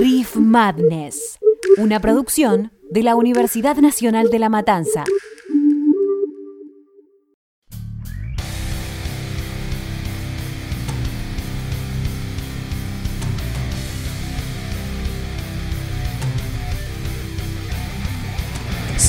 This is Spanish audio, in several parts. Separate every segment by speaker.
Speaker 1: Riff Madness, una producción de la Universidad Nacional de La Matanza.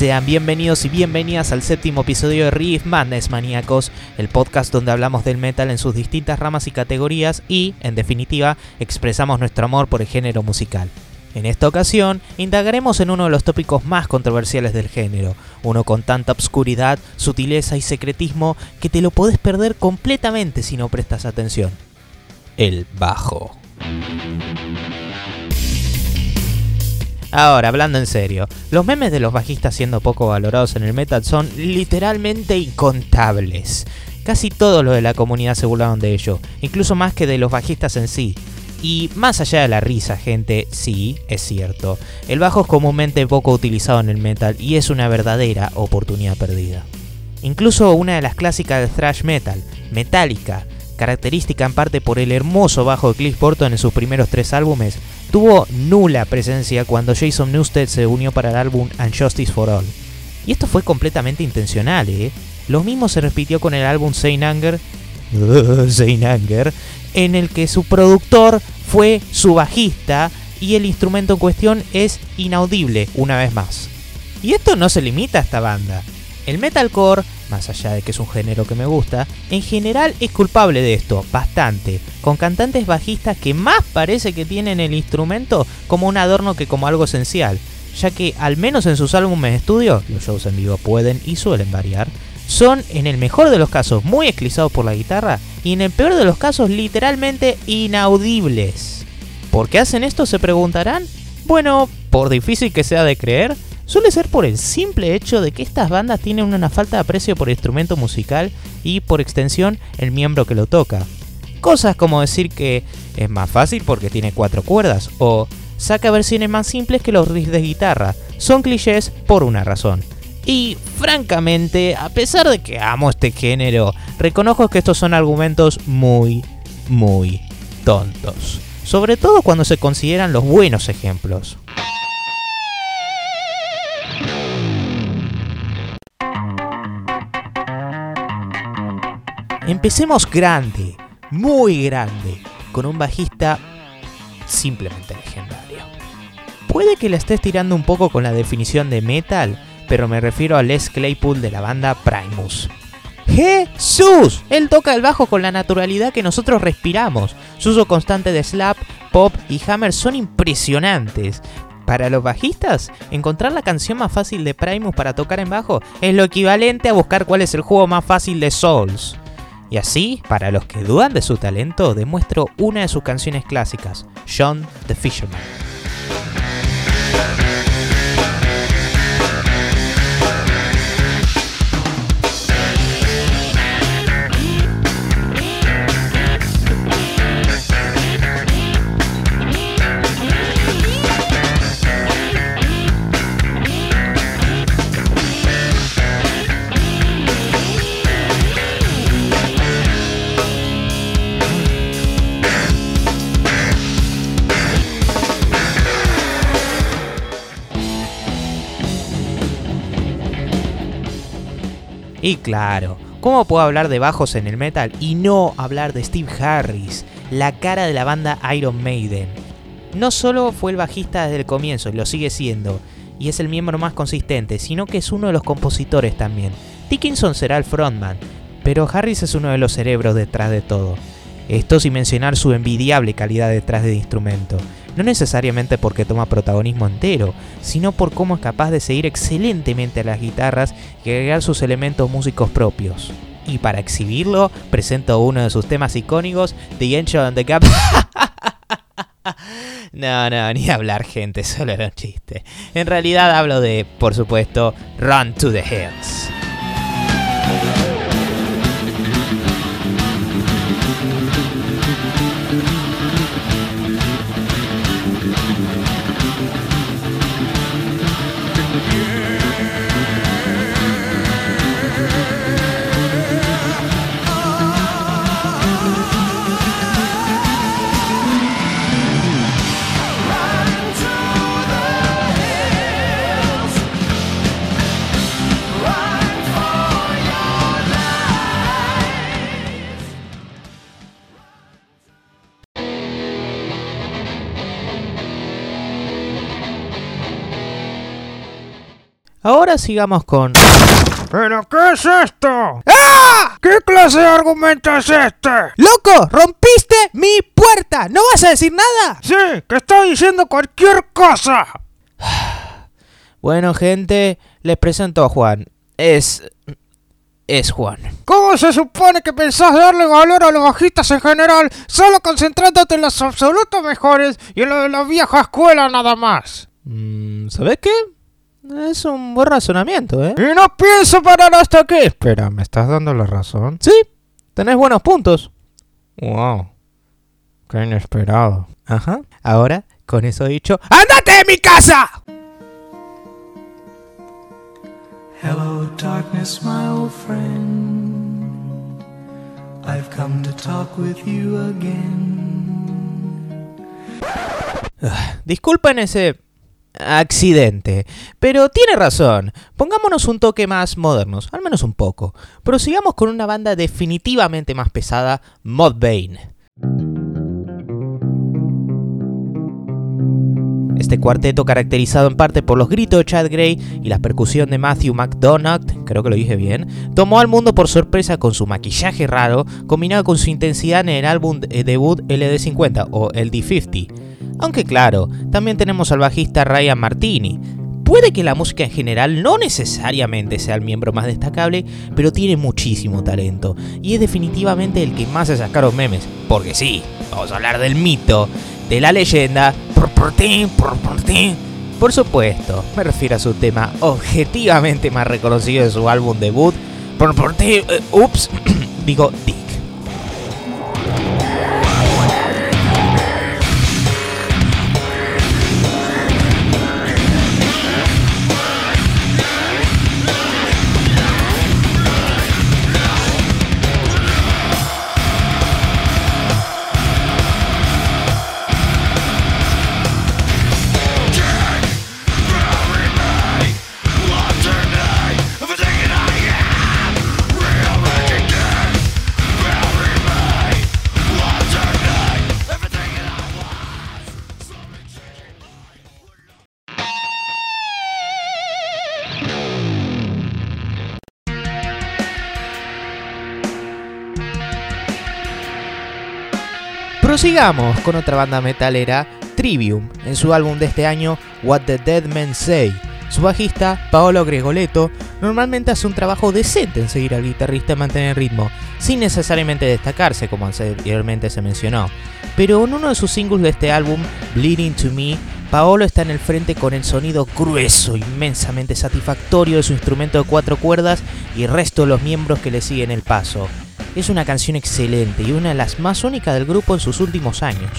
Speaker 2: Sean bienvenidos y bienvenidas al séptimo episodio de Riff Madness Maníacos, el podcast donde hablamos del metal en sus distintas ramas y categorías y, en definitiva, expresamos nuestro amor por el género musical. En esta ocasión, indagaremos en uno de los tópicos más controversiales del género, uno con tanta obscuridad, sutileza y secretismo que te lo podés perder completamente si no prestas atención. El bajo. Ahora, hablando en serio, los memes de los bajistas siendo poco valorados en el metal son literalmente incontables. Casi todos los de la comunidad se burlaron de ello, incluso más que de los bajistas en sí. Y más allá de la risa, gente, sí, es cierto. El bajo es comúnmente poco utilizado en el metal y es una verdadera oportunidad perdida. Incluso una de las clásicas de thrash metal, Metallica, característica en parte por el hermoso bajo de Cliff Burton en sus primeros tres álbumes, tuvo nula presencia cuando Jason Newsted se unió para el álbum Unjustice for All. Y esto fue completamente intencional, ¿eh? Lo mismo se repitió con el álbum Saint Anger, Saint Anger, en el que su productor fue su bajista y el instrumento en cuestión es inaudible una vez más. Y esto no se limita a esta banda. El metalcore, más allá de que es un género que me gusta, en general es culpable de esto, bastante, con cantantes bajistas que más parece que tienen el instrumento como un adorno que como algo esencial, ya que al menos en sus álbumes de estudio, los shows en vivo pueden y suelen variar, son en el mejor de los casos muy esclizados por la guitarra y en el peor de los casos literalmente inaudibles. ¿Por qué hacen esto? Se preguntarán. Bueno, por difícil que sea de creer, suele ser por el simple hecho de que estas bandas tienen una falta de aprecio por el instrumento musical y por extensión el miembro que lo toca. Cosas como decir que es más fácil porque tiene cuatro cuerdas o saca versiones más simples que los riffs de guitarra. Son clichés por una razón. Y francamente, a pesar de que amo este género, reconozco que estos son argumentos muy, muy tontos. Sobre todo cuando se consideran los buenos ejemplos. Empecemos grande, muy grande, con un bajista simplemente legendario. Puede que la estés tirando un poco con la definición de metal, pero me refiero a Les Claypool de la banda Primus. ¡Jesús! Él toca el bajo con la naturalidad que nosotros respiramos. Su uso constante de slap, pop y hammer son impresionantes. Para los bajistas, encontrar la canción más fácil de Primus para tocar en bajo es lo equivalente a buscar cuál es el juego más fácil de Souls. Y así, para los que dudan de su talento, demuestro una de sus canciones clásicas, John the Fisherman. Y claro, ¿cómo puedo hablar de bajos en el metal y no hablar de Steve Harris, la cara de la banda Iron Maiden? No solo fue el bajista desde el comienzo, y lo sigue siendo, y es el miembro más consistente, sino que es uno de los compositores también. Dickinson será el frontman, pero Harris es uno de los cerebros detrás de todo. Esto sin mencionar su envidiable calidad detrás del instrumento no necesariamente porque toma protagonismo entero, sino por cómo es capaz de seguir excelentemente a las guitarras y agregar sus elementos músicos propios. Y para exhibirlo, presento uno de sus temas icónicos, The Angel and the Gap. No, no, ni hablar, gente, solo era un chiste. En realidad hablo de, por supuesto, Run to the Hills. Ahora sigamos con...
Speaker 3: ¿Pero qué es esto? ¡Ah! ¿Qué clase de argumento es este?
Speaker 2: ¡Loco! ¡Rompiste mi puerta! ¿No vas a decir nada?
Speaker 3: Sí, que está diciendo cualquier cosa.
Speaker 2: Bueno, gente, les presento a Juan. Es... es Juan.
Speaker 3: ¿Cómo se supone que pensás darle valor a los bajistas en general solo concentrándote en los absolutos mejores y en lo de la vieja escuela nada más?
Speaker 2: Mm, ¿Sabes qué? Es un buen razonamiento, ¿eh?
Speaker 3: Y no pienso parar hasta aquí. Espera, ¿me estás dando la razón?
Speaker 2: Sí, tenés buenos puntos.
Speaker 3: Wow. Qué inesperado.
Speaker 2: Ajá. Ahora, con eso dicho, ¡ándate de mi casa!
Speaker 4: Hello, darkness, my old friend. I've come to talk with you again.
Speaker 2: Disculpen ese accidente, pero tiene razón. Pongámonos un toque más modernos, al menos un poco. Prosigamos con una banda definitivamente más pesada, Modbane. Este cuarteto, caracterizado en parte por los gritos de Chad Gray y la percusión de Matthew McDonald, creo que lo dije bien, tomó al mundo por sorpresa con su maquillaje raro, combinado con su intensidad en el álbum de debut LD50 o LD50. Aunque claro, también tenemos al bajista Ryan Martini. Puede que la música en general no necesariamente sea el miembro más destacable, pero tiene muchísimo talento y es definitivamente el que más se sacaron memes. Porque sí, vamos a hablar del mito, de la leyenda. Por supuesto, me refiero a su tema objetivamente más reconocido de su álbum debut. Ups, digo Prosigamos con otra banda metalera, Trivium, en su álbum de este año, What the Dead Men Say. Su bajista, Paolo Gregoleto, normalmente hace un trabajo decente en seguir al guitarrista y mantener el ritmo, sin necesariamente destacarse como anteriormente se mencionó. Pero en uno de sus singles de este álbum, Bleeding to Me, Paolo está en el frente con el sonido grueso, inmensamente satisfactorio de su instrumento de cuatro cuerdas y el resto de los miembros que le siguen el paso. Es una canción excelente y una de las más únicas del grupo en sus últimos años.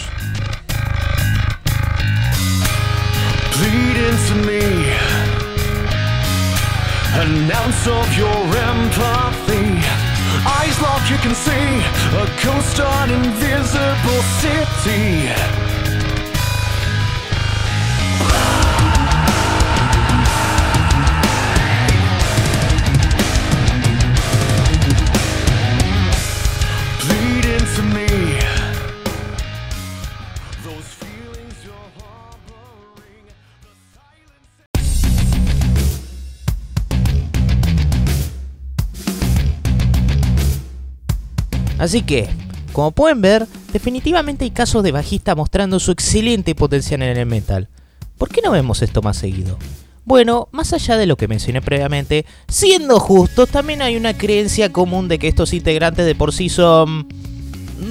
Speaker 2: Así que, como pueden ver, definitivamente hay casos de bajista mostrando su excelente potencial en el metal. ¿Por qué no vemos esto más seguido? Bueno, más allá de lo que mencioné previamente, siendo justos, también hay una creencia común de que estos integrantes de por sí son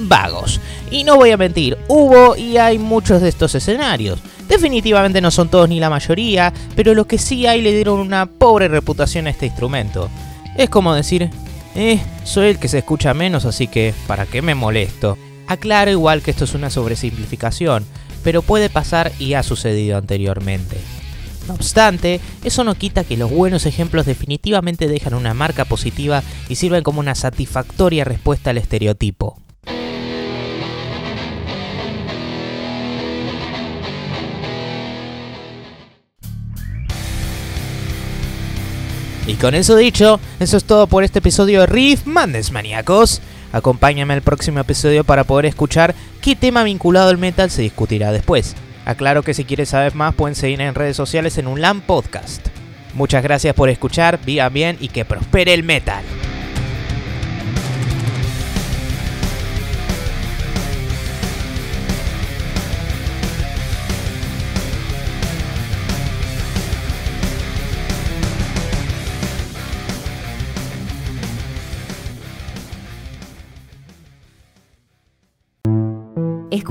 Speaker 2: vagos. Y no voy a mentir, hubo y hay muchos de estos escenarios. Definitivamente no son todos ni la mayoría, pero los que sí hay le dieron una pobre reputación a este instrumento. Es como decir, eh, soy el que se escucha menos, así que ¿para qué me molesto? Aclaro igual que esto es una sobresimplificación, pero puede pasar y ha sucedido anteriormente. No obstante, eso no quita que los buenos ejemplos definitivamente dejan una marca positiva y sirven como una satisfactoria respuesta al estereotipo. Y con eso dicho, eso es todo por este episodio de Riff Mandes Maníacos. Acompáñame al próximo episodio para poder escuchar qué tema vinculado al metal se discutirá después. Aclaro que si quieres saber más pueden seguir en redes sociales en un LAN Podcast. Muchas gracias por escuchar, vivan bien y que prospere el metal.